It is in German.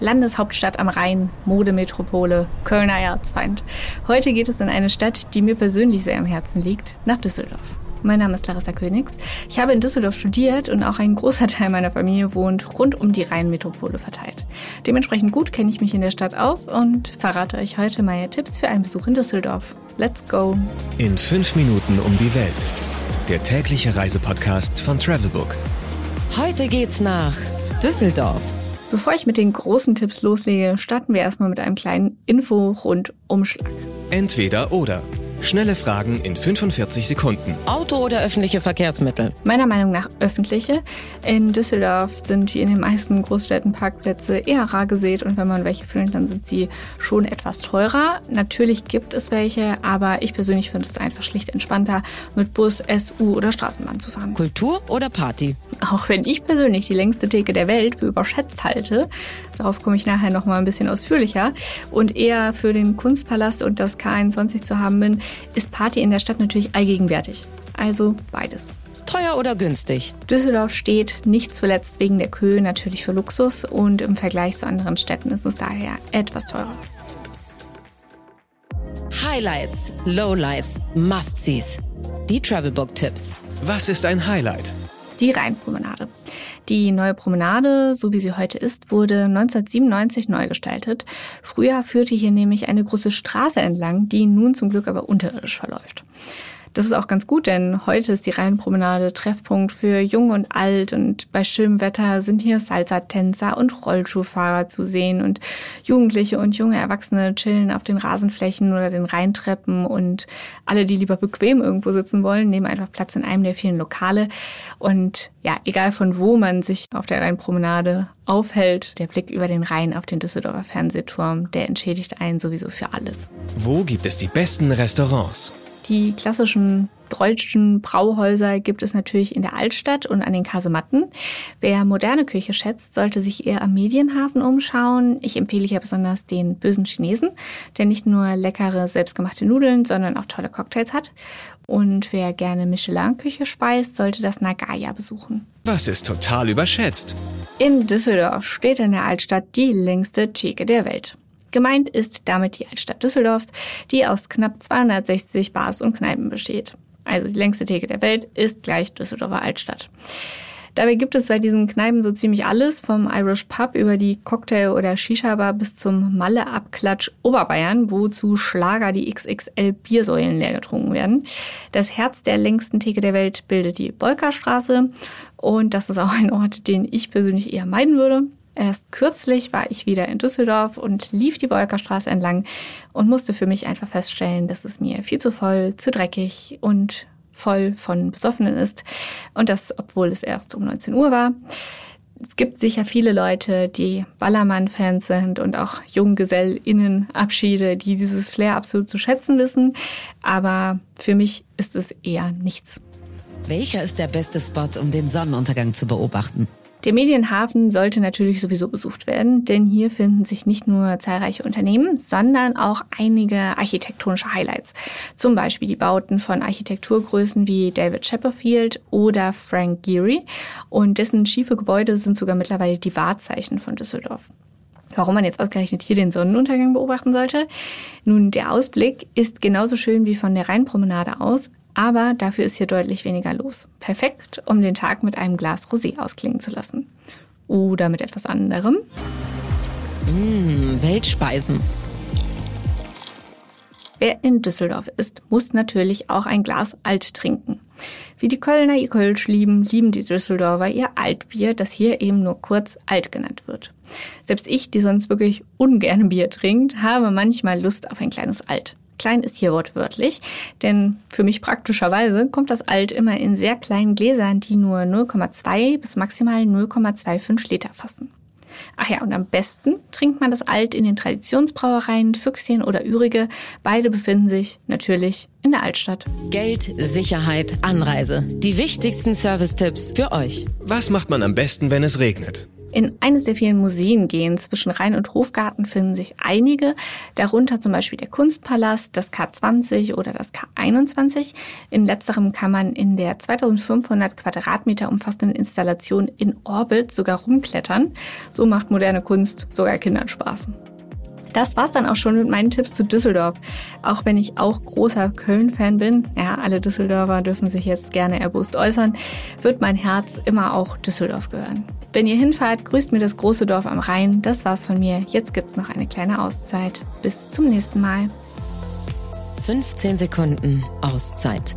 Landeshauptstadt am Rhein, Modemetropole, Kölner Erzfeind. Heute geht es in eine Stadt, die mir persönlich sehr am Herzen liegt, nach Düsseldorf. Mein Name ist Larissa Königs. Ich habe in Düsseldorf studiert und auch ein großer Teil meiner Familie wohnt rund um die Rheinmetropole verteilt. Dementsprechend gut kenne ich mich in der Stadt aus und verrate euch heute meine Tipps für einen Besuch in Düsseldorf. Let's go! In fünf Minuten um die Welt. Der tägliche Reisepodcast von Travelbook. Heute geht's nach Düsseldorf. Bevor ich mit den großen Tipps loslege, starten wir erstmal mit einem kleinen Info-Rundumschlag. Entweder oder. Schnelle Fragen in 45 Sekunden. Auto oder öffentliche Verkehrsmittel? Meiner Meinung nach öffentliche. In Düsseldorf sind wie in den meisten Großstädten Parkplätze eher rar gesät und wenn man welche findet, dann sind sie schon etwas teurer. Natürlich gibt es welche, aber ich persönlich finde es einfach schlicht entspannter, mit Bus, SU oder Straßenbahn zu fahren. Kultur oder Party? Auch wenn ich persönlich die längste Theke der Welt für überschätzt halte, darauf komme ich nachher noch mal ein bisschen ausführlicher, und eher für den Kunstpalast und das K21 zu haben bin, ist Party in der Stadt natürlich allgegenwärtig. Also beides. Teuer oder günstig? Düsseldorf steht nicht zuletzt wegen der Köhe natürlich für Luxus und im Vergleich zu anderen Städten ist es daher etwas teurer. Highlights, Lowlights, Must-Sees. Die Travelbook-Tipps. Was ist ein Highlight? Die Rheinpromenade. Die neue Promenade, so wie sie heute ist, wurde 1997 neu gestaltet. Früher führte hier nämlich eine große Straße entlang, die nun zum Glück aber unterirdisch verläuft. Das ist auch ganz gut, denn heute ist die Rheinpromenade Treffpunkt für Jung und Alt und bei schönem Wetter sind hier Salsa-Tänzer und Rollschuhfahrer zu sehen und Jugendliche und junge Erwachsene chillen auf den Rasenflächen oder den Rheintreppen und alle, die lieber bequem irgendwo sitzen wollen, nehmen einfach Platz in einem der vielen Lokale und ja, egal von wo man sich auf der Rheinpromenade aufhält, der Blick über den Rhein auf den Düsseldorfer Fernsehturm, der entschädigt einen sowieso für alles. Wo gibt es die besten Restaurants? Die klassischen deutschen Brauhäuser gibt es natürlich in der Altstadt und an den Kasematten. Wer moderne Küche schätzt, sollte sich eher am Medienhafen umschauen. Ich empfehle hier besonders den bösen Chinesen, der nicht nur leckere selbstgemachte Nudeln, sondern auch tolle Cocktails hat. Und wer gerne Michelin-Küche speist, sollte das Nagaya besuchen. Was ist total überschätzt? In Düsseldorf steht in der Altstadt die längste Theke der Welt. Gemeint ist damit die Altstadt Düsseldorfs, die aus knapp 260 Bars und Kneipen besteht. Also die längste Theke der Welt ist gleich Düsseldorfer Altstadt. Dabei gibt es bei diesen Kneipen so ziemlich alles, vom Irish Pub über die Cocktail- oder Shisha-Bar bis zum Malle-Abklatsch Oberbayern, wo zu Schlager die XXL Biersäulen leer getrunken werden. Das Herz der längsten Theke der Welt bildet die Bolkerstraße und das ist auch ein Ort, den ich persönlich eher meiden würde. Erst kürzlich war ich wieder in Düsseldorf und lief die Bolkerstraße entlang und musste für mich einfach feststellen, dass es mir viel zu voll, zu dreckig und voll von Besoffenen ist. Und das, obwohl es erst um 19 Uhr war. Es gibt sicher viele Leute, die Ballermann-Fans sind und auch JunggesellInnen-Abschiede, die dieses Flair absolut zu schätzen wissen. Aber für mich ist es eher nichts. Welcher ist der beste Spot, um den Sonnenuntergang zu beobachten? Der Medienhafen sollte natürlich sowieso besucht werden, denn hier finden sich nicht nur zahlreiche Unternehmen, sondern auch einige architektonische Highlights. Zum Beispiel die Bauten von Architekturgrößen wie David Chipperfield oder Frank Gehry. Und dessen schiefe Gebäude sind sogar mittlerweile die Wahrzeichen von Düsseldorf. Warum man jetzt ausgerechnet hier den Sonnenuntergang beobachten sollte? Nun, der Ausblick ist genauso schön wie von der Rheinpromenade aus, aber dafür ist hier deutlich weniger los. Perfekt, um den Tag mit einem Glas Rosé ausklingen zu lassen. Oder mit etwas anderem. Mmh, Weltspeisen. Wer in Düsseldorf ist, muss natürlich auch ein Glas Alt trinken. Wie die Kölner ihr Kölsch lieben, lieben die Düsseldorfer ihr Altbier, das hier eben nur kurz Alt genannt wird. Selbst ich, die sonst wirklich ungern Bier trinkt, habe manchmal Lust auf ein kleines Alt. Klein ist hier wortwörtlich, denn für mich praktischerweise kommt das Alt immer in sehr kleinen Gläsern, die nur 0,2 bis maximal 0,25 Liter fassen. Ach ja, und am besten trinkt man das Alt in den Traditionsbrauereien Füchschen oder Ürige. Beide befinden sich natürlich in der Altstadt. Geld, Sicherheit, Anreise. Die wichtigsten Service-Tipps für euch. Was macht man am besten, wenn es regnet? In eines der vielen Museen gehen zwischen Rhein- und Hofgarten finden sich einige, darunter zum Beispiel der Kunstpalast, das K20 oder das K21. In letzterem kann man in der 2500 Quadratmeter umfassenden Installation in Orbit sogar rumklettern. So macht moderne Kunst sogar Kindern Spaß. Das war's dann auch schon mit meinen Tipps zu Düsseldorf. Auch wenn ich auch großer Köln-Fan bin, ja, alle Düsseldorfer dürfen sich jetzt gerne erbost äußern, wird mein Herz immer auch Düsseldorf gehören. Wenn ihr hinfahrt, grüßt mir das große Dorf am Rhein. Das war's von mir. Jetzt gibt's noch eine kleine Auszeit. Bis zum nächsten Mal. 15 Sekunden Auszeit